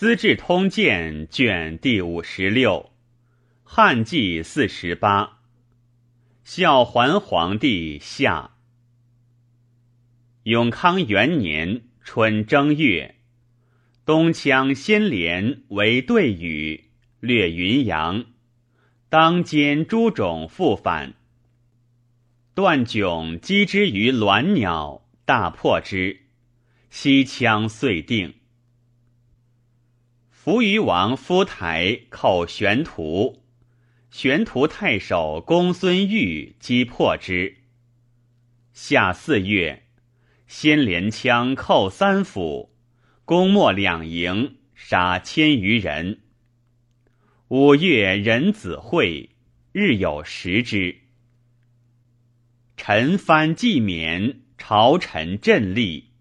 资治通鉴》卷第五十六，汉纪四十八，孝桓皇帝下。永康元年春正月，东羌先连为对羽，略云阳，当兼诸种复返。段迥击之于鸾鸟，大破之，西羌遂定。扶余王夫台寇玄图，玄图太守公孙玉击破之。夏四月，先连枪寇三府，攻没两营，杀千余人。五月，壬子会，日有食之。臣藩既免，朝臣振立，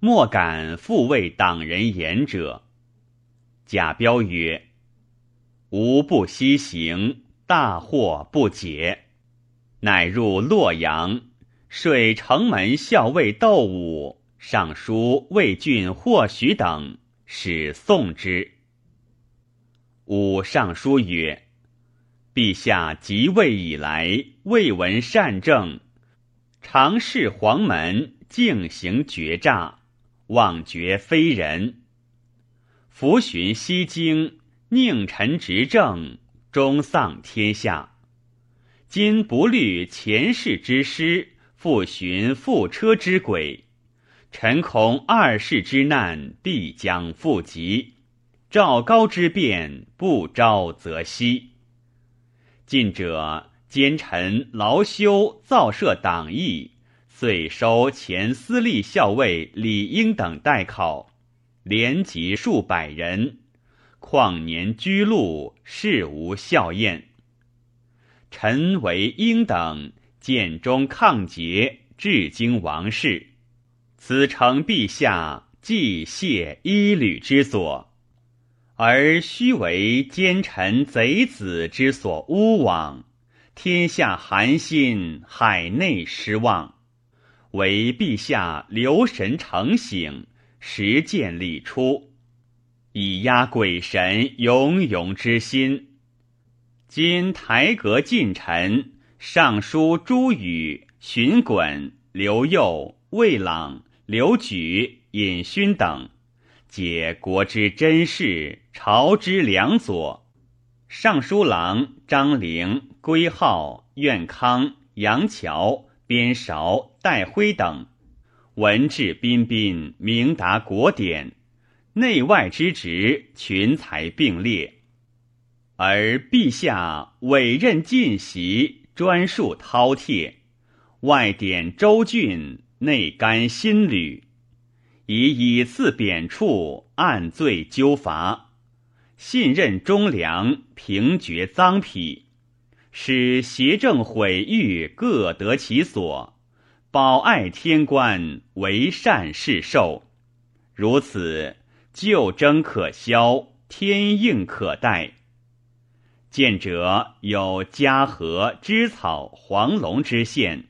莫敢复为党人言者。贾彪曰：“吾不西行，大惑不解，乃入洛阳，水城门校尉窦武、尚书魏郡霍许等，使送之。武尚书曰：‘陛下即位以来，未闻善政，常视黄门，径行绝诈，妄绝非人。’”伏寻西京，佞臣执政，终丧天下。今不虑前世之师，复寻覆车之轨。臣恐二世之难必将复及，赵高之变不招则息。近者奸臣劳修造设党议，遂收前司隶校尉李英等代考。连及数百人，况年居禄，事无效验。臣为英等建中抗节，至今王室，此诚陛下既谢一旅之所，而须为奸臣贼子之所诬枉，天下寒心，海内失望，唯陛下留神成醒。实践礼出，以压鬼神勇勇之心。今台阁近臣，尚书朱宇、荀滚、刘佑、魏朗、刘举、尹勋等，皆国之真士，朝之良佐。尚书郎张陵、归浩、苑康、杨桥、边韶、戴辉等。文质彬彬，明达国典，内外之职，群才并列。而陛下委任进袭，专述饕餮，外典州郡，内干新旅，以以次贬黜，按罪纠罚，信任忠良，平绝赃匹，使邪正毁誉各得其所。保爱天官，为善是寿。如此，旧征可消，天应可待。见者有嘉禾、芝草、黄龙之县。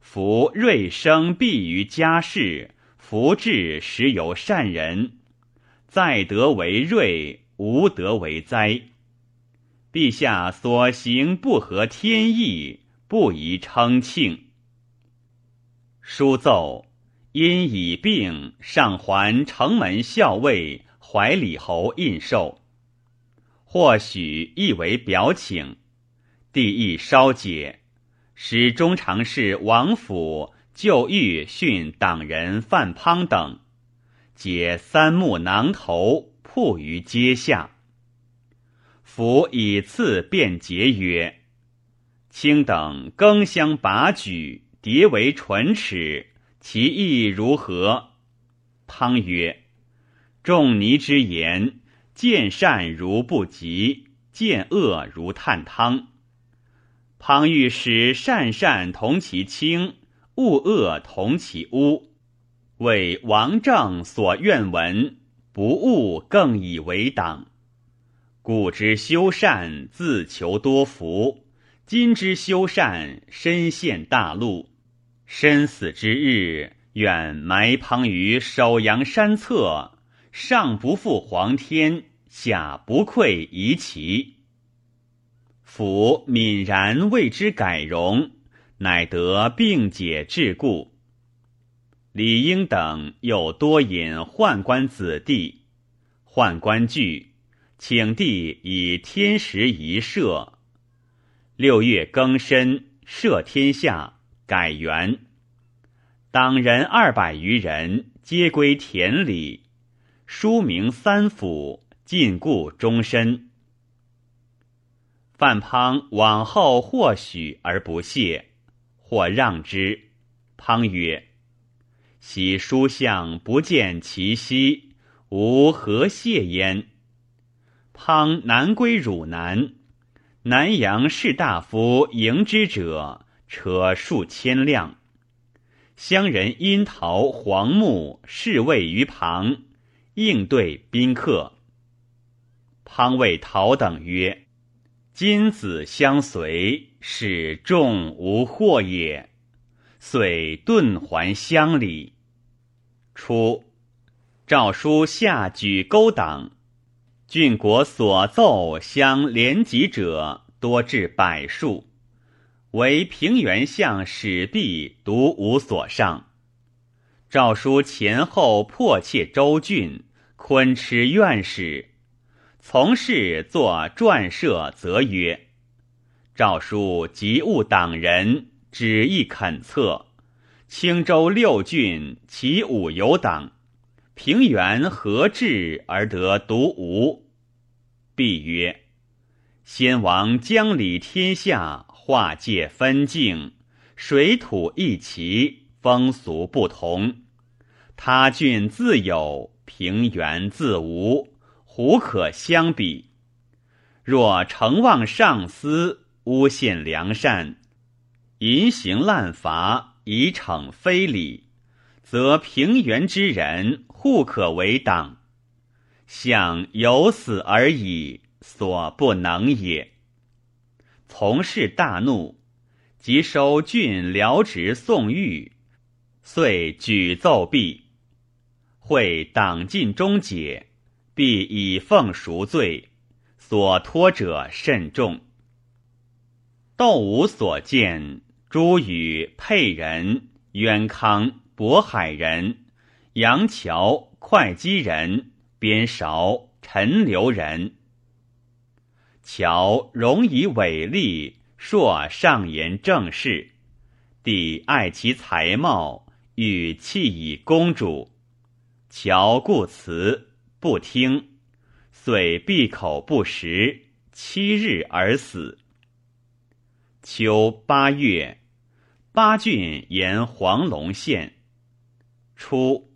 夫瑞生必于家事，福至时有善人。在德为瑞，无德为灾。陛下所行不合天意，不宜称庆。书奏，因已病，上还城门校尉怀里侯印绶。或许亦为表请，帝亦稍解，使中常侍王府就狱训党人范滂等，解三目囊头铺于阶下。府以次便节曰：“卿等更相拔举。”迭为唇齿，其意如何？汤曰：“仲尼之言，见善如不及，见恶如探汤。汤欲使善善同其轻，恶恶同其污，为王政所愿闻，不误更以为党。故之修善，自求多福；今之修善，身陷大路。”身死之日，愿埋旁于首阳山侧，上不负皇天，下不愧夷齐。夫泯然为之改容，乃得并解桎梏。李英等又多引宦官子弟，宦官惧，请帝以天时宜赦。六月庚申，赦天下，改元。党人二百余人，皆归田里，书名三府，禁锢终身。范滂往后或许而不谢，或让之。滂曰。昔书相不见其息，吾何谢焉？滂南归汝南，南阳士大夫迎之者，车数千辆。乡人因桃黄木侍卫于旁，应对宾客。滂谓陶等曰：“今子相随，使众无惑也。”遂遁还乡里。初，诏书下举勾党，郡国所奏相连级者多至百数，唯平原相史弼独无所上。诏书前后迫切周郡，昆池院使从事作撰设，则曰：诏书及务党人。旨意恳策，青州六郡其五有党，平原何至而得独无？必曰：先王将理天下，划界分境，水土一齐，风俗不同。他郡自有，平原自无，胡可相比？若承望上司，诬陷良善。淫行滥伐，以惩非礼，则平原之人互可为党。想有死而已，所不能也。从事大怒，即收郡辽职宋玉，遂举奏毕。会党尽终解，必以奉赎罪，所托者甚众。窦武所见。朱宇、沛人、渊康、渤海人、杨桥、会稽人、边韶、陈留人。乔容以伟立，硕上言政事，帝爱其才貌，欲弃以公主。乔故辞不听，遂闭口不食，七日而死。秋八月。八郡沿黄龙县。初，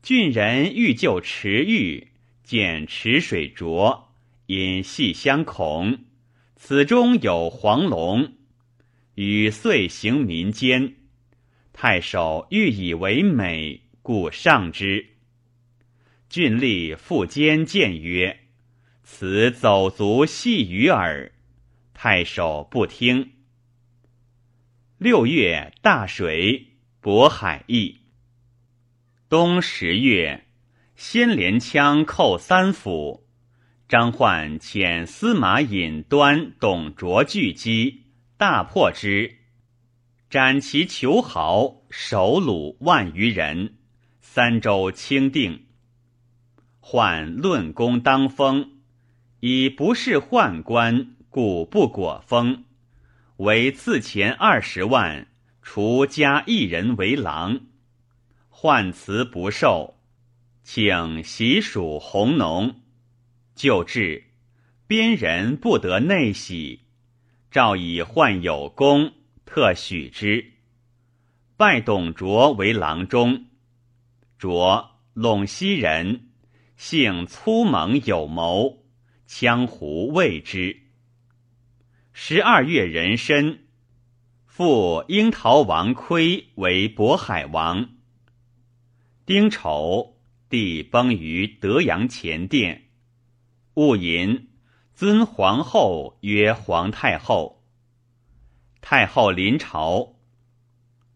郡人欲救池玉，见池水浊，因细相恐，此中有黄龙，与遂行民间。太守欲以为美，故上之。郡吏复监谏曰：“此走卒戏鱼耳。”太守不听。六月大水，渤海邑。冬十月，先连枪寇三府。张焕遣司马尹端、董卓拒击，大破之，斩其囚豪，首虏万余人，三州清定。宦论功当封，以不是宦官，故不果封。为赐钱二十万，除加一人为郎，换辞不受，请习属弘农。就治，边人不得内喜，诏以患有功，特许之。拜董卓为郎中。卓，陇西人，性粗猛有谋，江湖畏之。十二月壬申，复樱桃王亏为渤海王。丁丑，帝崩于德阳前殿。戊寅，尊皇后曰皇太后。太后临朝。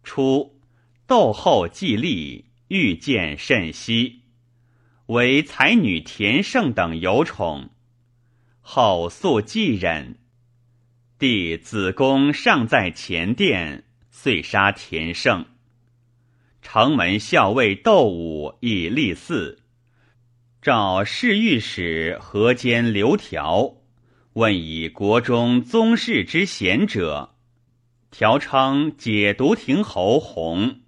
初，窦后既立，欲见甚稀。为才女田胜等有宠，后素继忍。弟子宫尚在前殿，遂杀田胜。城门校尉窦武以立嗣，召侍御史河间刘条，问以国中宗室之贤者，条称解毒亭侯弘。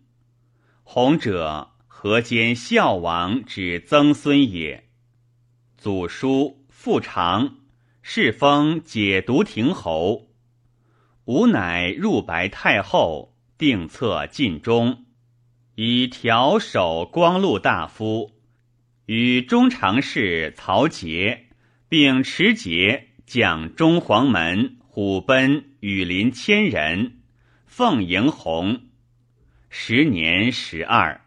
弘者，河间孝王之曾孙也。祖叔父长，世封解毒亭侯。吾乃入白太后，定策尽忠。以调守光禄大夫，与中常侍曹节，并持节将中黄门、虎贲、羽林千人，奉迎弘。时年十二。